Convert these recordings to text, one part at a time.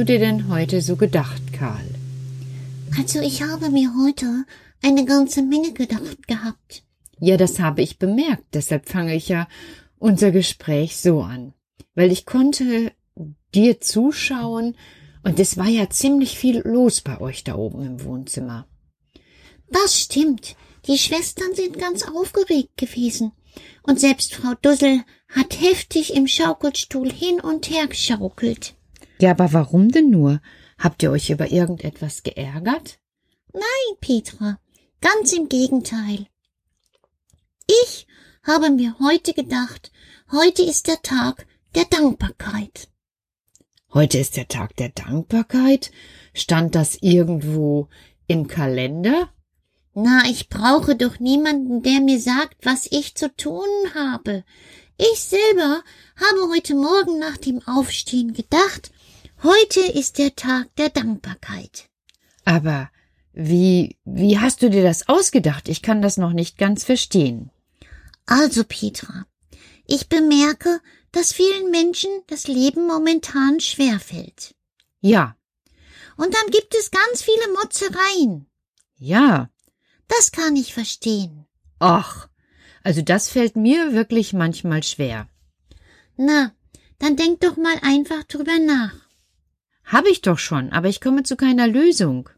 du dir denn heute so gedacht, Karl? Also ich habe mir heute eine ganze Menge gedacht gehabt. Ja, das habe ich bemerkt, deshalb fange ich ja unser Gespräch so an. Weil ich konnte dir zuschauen, und es war ja ziemlich viel los bei euch da oben im Wohnzimmer. Das stimmt. Die Schwestern sind ganz aufgeregt gewesen. Und selbst Frau Dussel hat heftig im Schaukelstuhl hin und her geschaukelt. Ja, aber warum denn nur? Habt ihr euch über irgendetwas geärgert? Nein, Petra, ganz im Gegenteil. Ich habe mir heute gedacht, heute ist der Tag der Dankbarkeit. Heute ist der Tag der Dankbarkeit? Stand das irgendwo im Kalender? Na, ich brauche doch niemanden, der mir sagt, was ich zu tun habe. Ich selber habe heute Morgen nach dem Aufstehen gedacht, heute ist der Tag der Dankbarkeit. Aber wie, wie hast du dir das ausgedacht? Ich kann das noch nicht ganz verstehen. Also, Petra, ich bemerke, dass vielen Menschen das Leben momentan schwerfällt. Ja, Und dann gibt es ganz viele Motzereien. ja. Das kann ich verstehen. Ach, also das fällt mir wirklich manchmal schwer. Na, dann denk doch mal einfach drüber nach. Hab ich doch schon, aber ich komme zu keiner Lösung.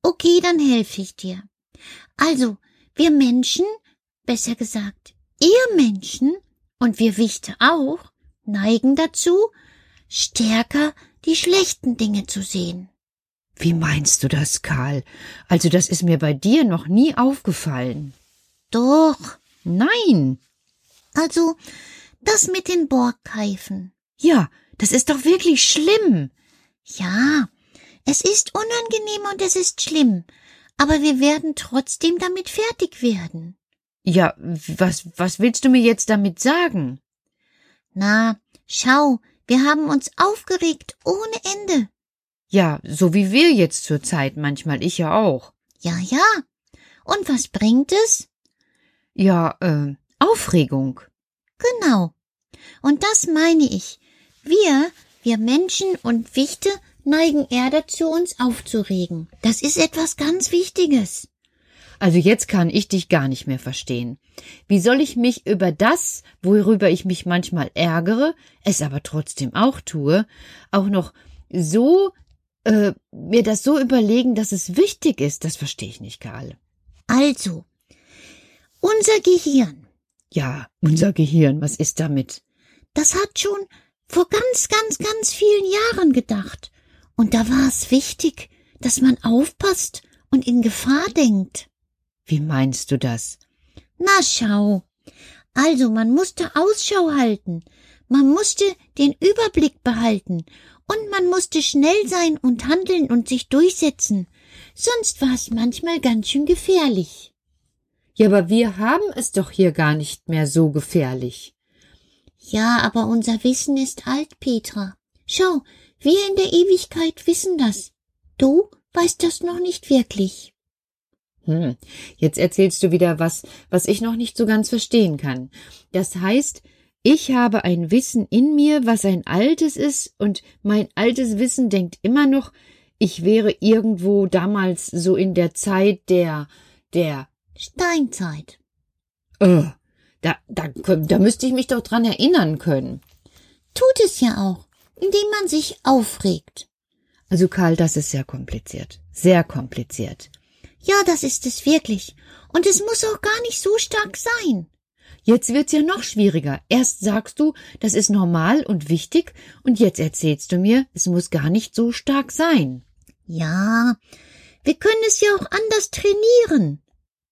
Okay, dann helfe ich dir. Also, wir Menschen, besser gesagt, ihr Menschen und wir Wichte auch, neigen dazu, stärker die schlechten Dinge zu sehen. Wie meinst du das, Karl? Also das ist mir bei dir noch nie aufgefallen. Doch, Nein. also, das mit den Borgkeifen. Ja, das ist doch wirklich schlimm. Ja, es ist unangenehm und es ist schlimm, aber wir werden trotzdem damit fertig werden. Ja, was, was willst du mir jetzt damit sagen? Na, schau, wir haben uns aufgeregt ohne Ende. Ja, so wie wir jetzt zur Zeit, manchmal ich ja auch. Ja, ja. Und was bringt es? Ja, äh, Aufregung. Genau. Und das meine ich. Wir, wir Menschen und Wichte neigen eher dazu, uns aufzuregen. Das ist etwas ganz Wichtiges. Also jetzt kann ich dich gar nicht mehr verstehen. Wie soll ich mich über das, worüber ich mich manchmal ärgere, es aber trotzdem auch tue, auch noch so, äh, mir das so überlegen, dass es wichtig ist, das verstehe ich nicht, Karl. Also, unser Gehirn, Ja, unser Gehirn, was ist damit? das hat schon vor ganz, ganz, ganz vielen Jahren gedacht. Und da war es wichtig, dass man aufpasst und in Gefahr denkt. Wie meinst du das? Na schau. Also man musste Ausschau halten, man musste den Überblick behalten und man musste schnell sein und handeln und sich durchsetzen. Sonst war es manchmal ganz schön gefährlich. Ja, aber wir haben es doch hier gar nicht mehr so gefährlich. Ja, aber unser Wissen ist alt, Petra. Schau, wir in der Ewigkeit wissen das. Du weißt das noch nicht wirklich. Hm, jetzt erzählst du wieder was, was ich noch nicht so ganz verstehen kann. Das heißt, ich habe ein Wissen in mir, was ein altes ist, und mein altes Wissen denkt immer noch, ich wäre irgendwo damals so in der Zeit der, der, Steinzeit. äh, da, da, da müsste ich mich doch dran erinnern können. Tut es ja auch, indem man sich aufregt. Also Karl, das ist sehr kompliziert. Sehr kompliziert. Ja, das ist es wirklich. Und es muss auch gar nicht so stark sein. Jetzt wird's ja noch schwieriger. Erst sagst du, das ist normal und wichtig, und jetzt erzählst du mir, es muss gar nicht so stark sein. Ja, wir können es ja auch anders trainieren.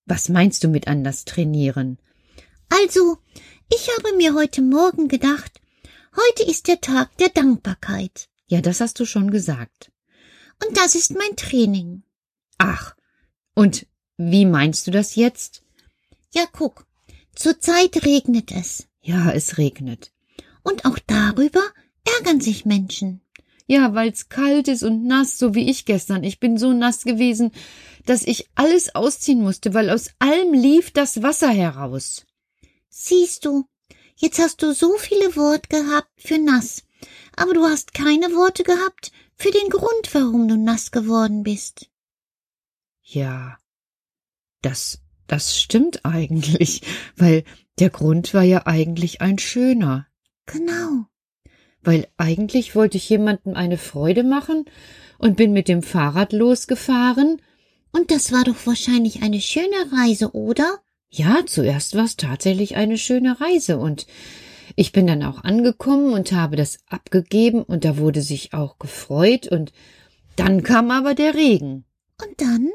Was meinst du mit anders trainieren? Also, ich habe mir heute Morgen gedacht, heute ist der Tag der Dankbarkeit. Ja, das hast du schon gesagt. Und das ist mein Training. Ach, und wie meinst du das jetzt? Ja, guck, zurzeit regnet es. Ja, es regnet. Und auch darüber ärgern sich Menschen. Ja, weil's kalt ist und nass, so wie ich gestern. Ich bin so nass gewesen, dass ich alles ausziehen musste, weil aus allem lief das Wasser heraus. Siehst du, jetzt hast du so viele Worte gehabt für nass, aber du hast keine Worte gehabt für den Grund, warum du nass geworden bist. Ja, das, das stimmt eigentlich, weil der Grund war ja eigentlich ein schöner. Genau. Weil eigentlich wollte ich jemandem eine Freude machen und bin mit dem Fahrrad losgefahren. Und das war doch wahrscheinlich eine schöne Reise, oder? Ja, zuerst war es tatsächlich eine schöne Reise und ich bin dann auch angekommen und habe das abgegeben und da wurde sich auch gefreut und dann kam aber der Regen. Und dann?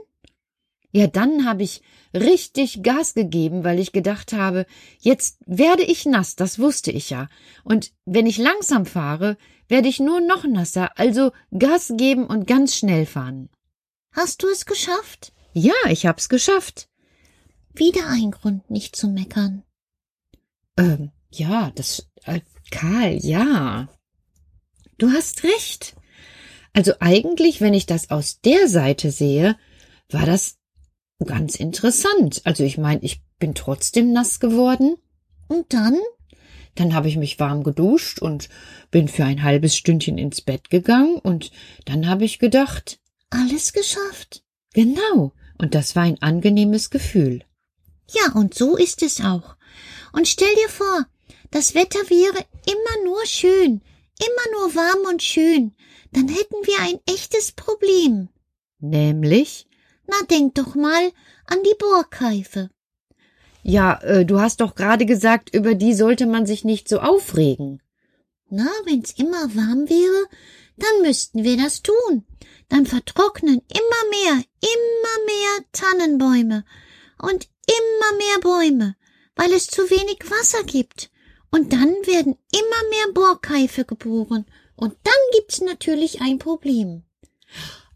Ja, dann habe ich richtig Gas gegeben, weil ich gedacht habe, jetzt werde ich nass, das wusste ich ja. Und wenn ich langsam fahre, werde ich nur noch nasser, also Gas geben und ganz schnell fahren. Hast du es geschafft? Ja, ich hab's geschafft. Wieder ein Grund, nicht zu meckern. Ähm, ja, das, äh, Karl, ja. Du hast recht. Also eigentlich, wenn ich das aus der Seite sehe, war das ganz interessant. Also ich meine, ich bin trotzdem nass geworden. Und dann? Dann habe ich mich warm geduscht und bin für ein halbes Stündchen ins Bett gegangen und dann habe ich gedacht, alles geschafft. Genau, und das war ein angenehmes Gefühl. Ja, und so ist es auch. Und stell dir vor, das Wetter wäre immer nur schön, immer nur warm und schön, dann hätten wir ein echtes Problem. Nämlich? Na, denk doch mal an die Borkeife. Ja, äh, du hast doch gerade gesagt, über die sollte man sich nicht so aufregen. Na, wenn's immer warm wäre, dann müssten wir das tun. Dann vertrocknen immer mehr, immer mehr Tannenbäume und immer mehr Bäume, weil es zu wenig Wasser gibt. Und dann werden immer mehr Borkeife geboren. Und dann gibt's natürlich ein Problem.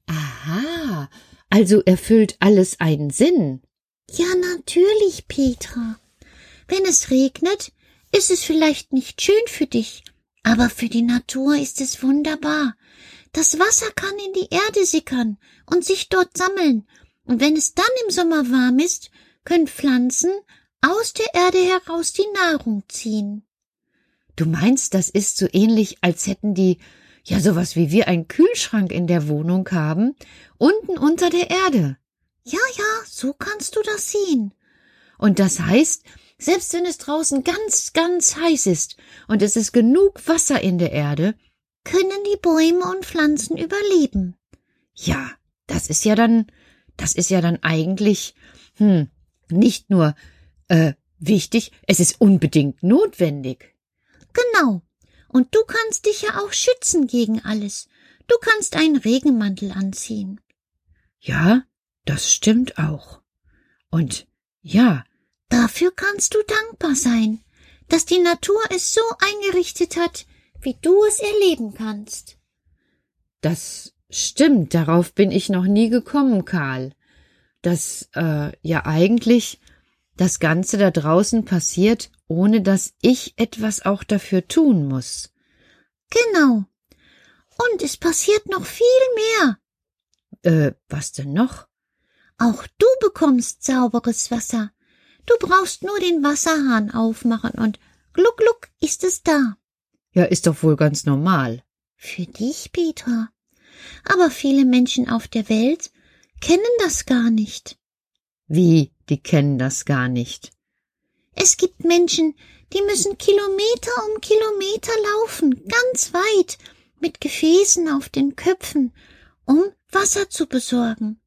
Aha, also erfüllt alles einen Sinn. Ja, natürlich, Petra. Wenn es regnet, ist es vielleicht nicht schön für dich, aber für die Natur ist es wunderbar. Das Wasser kann in die Erde sickern und sich dort sammeln, und wenn es dann im Sommer warm ist, können Pflanzen aus der Erde heraus die Nahrung ziehen. Du meinst, das ist so ähnlich, als hätten die ja sowas wie wir einen Kühlschrank in der Wohnung haben, unten unter der Erde. Ja, ja, so kannst du das sehen. Und das heißt, selbst wenn es draußen ganz, ganz heiß ist und es ist genug Wasser in der Erde, können die Bäume und Pflanzen überleben. Ja, das ist ja dann, das ist ja dann eigentlich, hm, nicht nur, äh, wichtig, es ist unbedingt notwendig. Genau. Und du kannst dich ja auch schützen gegen alles. Du kannst einen Regenmantel anziehen. Ja, das stimmt auch. Und ja. Dafür kannst du dankbar sein, dass die Natur es so eingerichtet hat, wie du es erleben kannst. Das stimmt, darauf bin ich noch nie gekommen, Karl. Dass äh, ja eigentlich das Ganze da draußen passiert, ohne dass ich etwas auch dafür tun muss. Genau. Und es passiert noch viel mehr. Äh, was denn noch? Auch du bekommst sauberes Wasser. Du brauchst nur den Wasserhahn aufmachen und gluck gluck ist es da. Ja, ist doch wohl ganz normal. Für dich, Petra. Aber viele Menschen auf der Welt kennen das gar nicht. Wie, die kennen das gar nicht? Es gibt Menschen, die müssen Kilometer um Kilometer laufen, ganz weit, mit Gefäßen auf den Köpfen, um Wasser zu besorgen.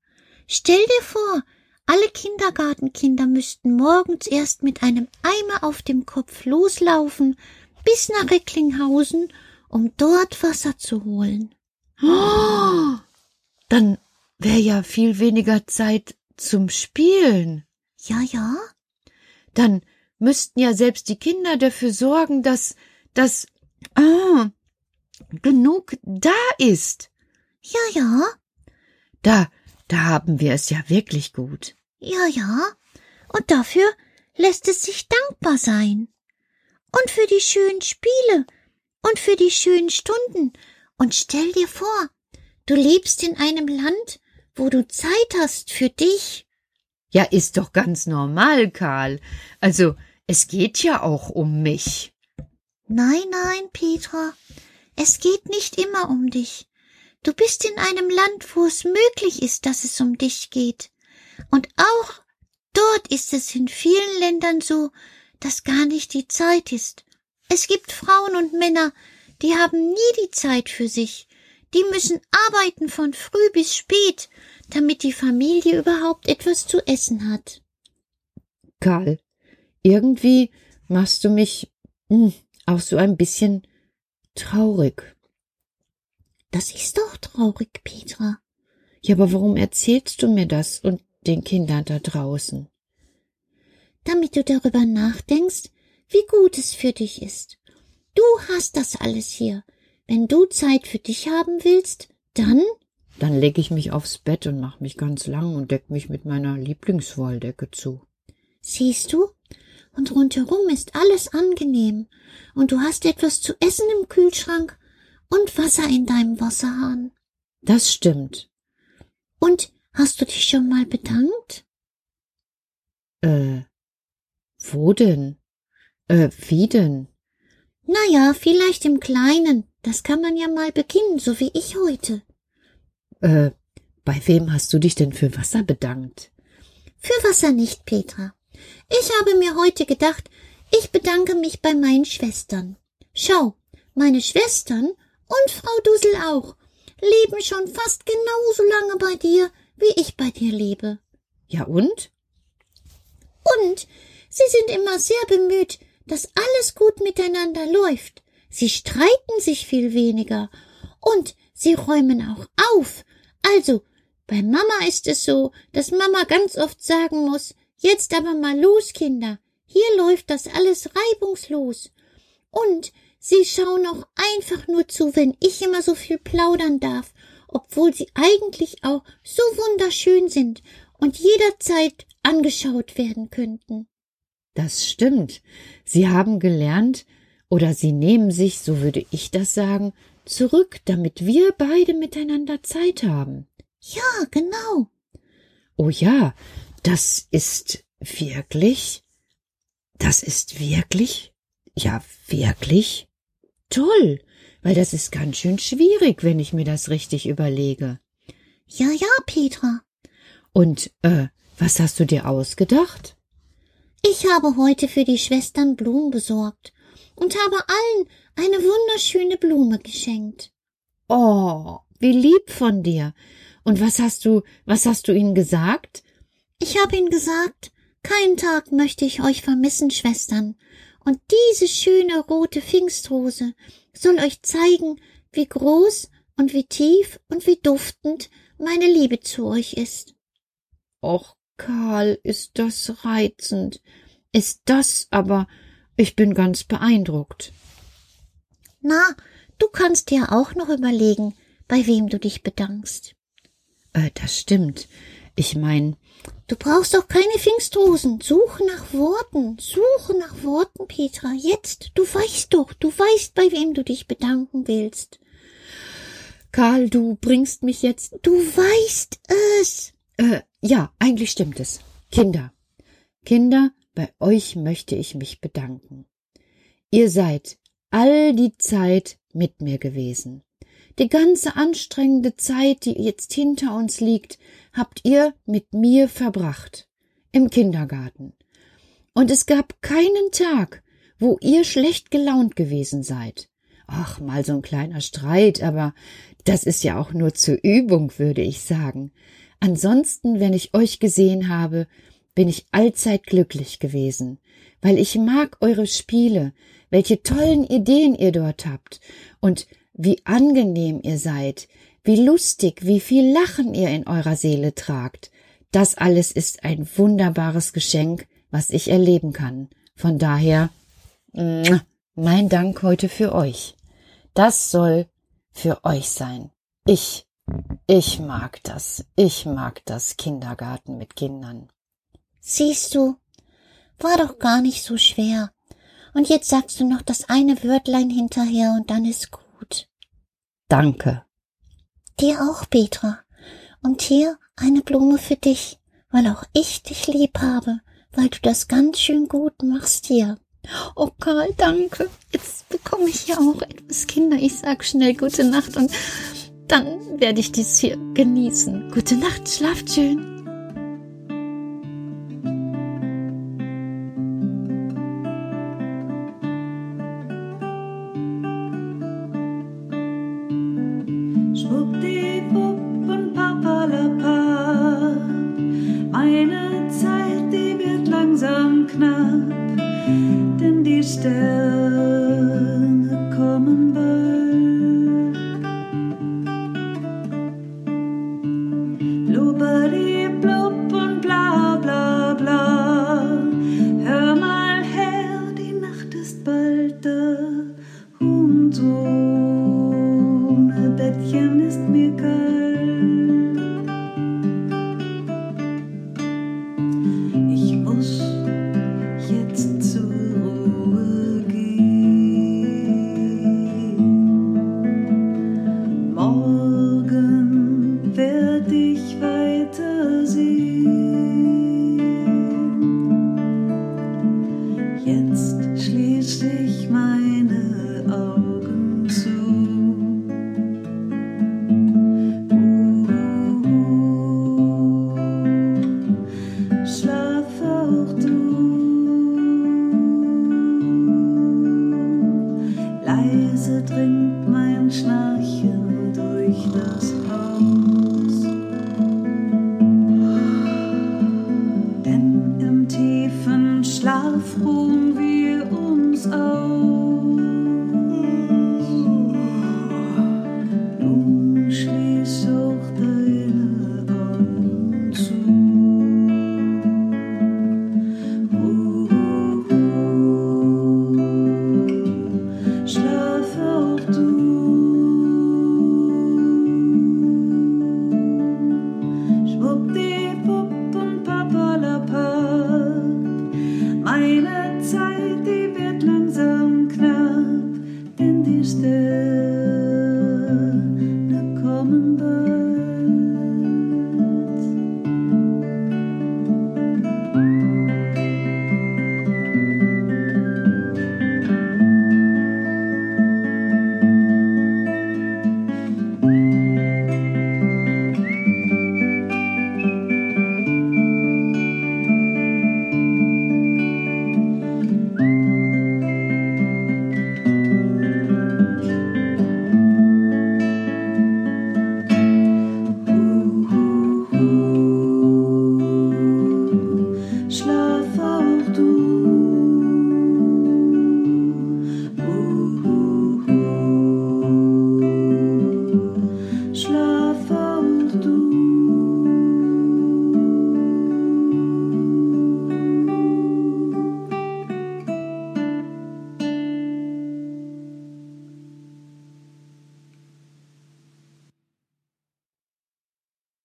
Stell dir vor, alle Kindergartenkinder müssten morgens erst mit einem Eimer auf dem Kopf loslaufen, bis nach Recklinghausen, um dort Wasser zu holen. Oh, dann wäre ja viel weniger Zeit zum Spielen. Ja, ja. Dann müssten ja selbst die Kinder dafür sorgen, dass, dass, ah, genug da ist. Ja, ja. Da, da haben wir es ja wirklich gut. Ja, ja. Und dafür lässt es sich dankbar sein und für die schönen Spiele und für die schönen Stunden. Und stell dir vor, du lebst in einem Land, wo du Zeit hast für dich. Ja, ist doch ganz normal, Karl. Also, es geht ja auch um mich. Nein, nein, Petra, es geht nicht immer um dich. Du bist in einem Land, wo es möglich ist, dass es um dich geht. Und auch dort ist es in vielen Ländern so, dass gar nicht die Zeit ist. Es gibt Frauen und Männer, die haben nie die Zeit für sich. Die müssen arbeiten von früh bis spät, damit die Familie überhaupt etwas zu essen hat. Karl, irgendwie machst du mich hm, auch so ein bisschen traurig. Das ist doch traurig, Petra. Ja, aber warum erzählst du mir das? Und den Kindern da draußen? Damit du darüber nachdenkst, wie gut es für dich ist. Du hast das alles hier. Wenn du Zeit für dich haben willst, dann Dann leg ich mich aufs Bett und mach mich ganz lang und deck mich mit meiner Lieblingswolldecke zu. Siehst du? Und rundherum ist alles angenehm. Und du hast etwas zu essen im Kühlschrank und Wasser in deinem Wasserhahn. Das stimmt. Und hast du dich schon mal bedankt? Äh, wo denn? Äh, wie denn? Na ja, vielleicht im Kleinen. Das kann man ja mal beginnen, so wie ich heute. Äh, bei wem hast du dich denn für Wasser bedankt? Für Wasser nicht, Petra. Ich habe mir heute gedacht, ich bedanke mich bei meinen Schwestern. Schau, meine Schwestern und Frau Dusel auch leben schon fast genauso lange bei dir, wie ich bei dir lebe. Ja und? Und sie sind immer sehr bemüht, dass alles gut miteinander läuft. Sie streiten sich viel weniger und sie räumen auch auf. Also, bei Mama ist es so, dass Mama ganz oft sagen muss, jetzt aber mal los, Kinder. Hier läuft das alles reibungslos. Und sie schauen auch einfach nur zu, wenn ich immer so viel plaudern darf, obwohl sie eigentlich auch so wunderschön sind und jederzeit angeschaut werden könnten. Das stimmt. Sie haben gelernt, oder sie nehmen sich, so würde ich das sagen, zurück, damit wir beide miteinander Zeit haben. Ja, genau. Oh ja, das ist wirklich, das ist wirklich, ja, wirklich toll, weil das ist ganz schön schwierig, wenn ich mir das richtig überlege. Ja, ja, Petra. Und, äh, was hast du dir ausgedacht? Ich habe heute für die Schwestern Blumen besorgt und habe allen eine wunderschöne Blume geschenkt. Oh, wie lieb von dir. Und was hast du, was hast du ihnen gesagt? Ich habe ihnen gesagt, keinen Tag möchte ich euch vermissen, Schwestern. Und diese schöne rote Pfingstrose soll euch zeigen, wie groß und wie tief und wie duftend meine Liebe zu euch ist. Och, Karl, ist das reizend. Ist das aber, ich bin ganz beeindruckt. Na, du kannst dir auch noch überlegen, bei wem du dich bedankst. Äh, das stimmt. Ich mein, Du brauchst auch keine Pfingstrosen. Suche nach Worten. Suche nach Worten, Petra. Jetzt. Du weißt doch. Du weißt, bei wem du dich bedanken willst. Karl, du bringst mich jetzt. Du weißt es. Äh, ja, eigentlich stimmt es. Kinder. Kinder, bei euch möchte ich mich bedanken. Ihr seid all die Zeit mit mir gewesen. Die ganze anstrengende Zeit, die jetzt hinter uns liegt, habt ihr mit mir verbracht. Im Kindergarten. Und es gab keinen Tag, wo ihr schlecht gelaunt gewesen seid. Ach, mal so ein kleiner Streit, aber das ist ja auch nur zur Übung, würde ich sagen. Ansonsten, wenn ich euch gesehen habe, bin ich allzeit glücklich gewesen, weil ich mag eure Spiele, welche tollen Ideen ihr dort habt und wie angenehm ihr seid, wie lustig, wie viel Lachen ihr in eurer Seele tragt. Das alles ist ein wunderbares Geschenk, was ich erleben kann. Von daher, mein Dank heute für euch. Das soll für euch sein. Ich, ich mag das. Ich mag das Kindergarten mit Kindern. Siehst du, war doch gar nicht so schwer. Und jetzt sagst du noch das eine Wörtlein hinterher und dann ist gut. Danke. Dir auch, Petra. Und hier eine Blume für dich, weil auch ich dich lieb habe, weil du das ganz schön gut machst hier. Oh Karl, danke. Jetzt bekomme ich ja auch etwas Kinder. Ich sag schnell gute Nacht und dann werde ich dies hier genießen. Gute Nacht, schlaft schön. Jetzt schließt ich meine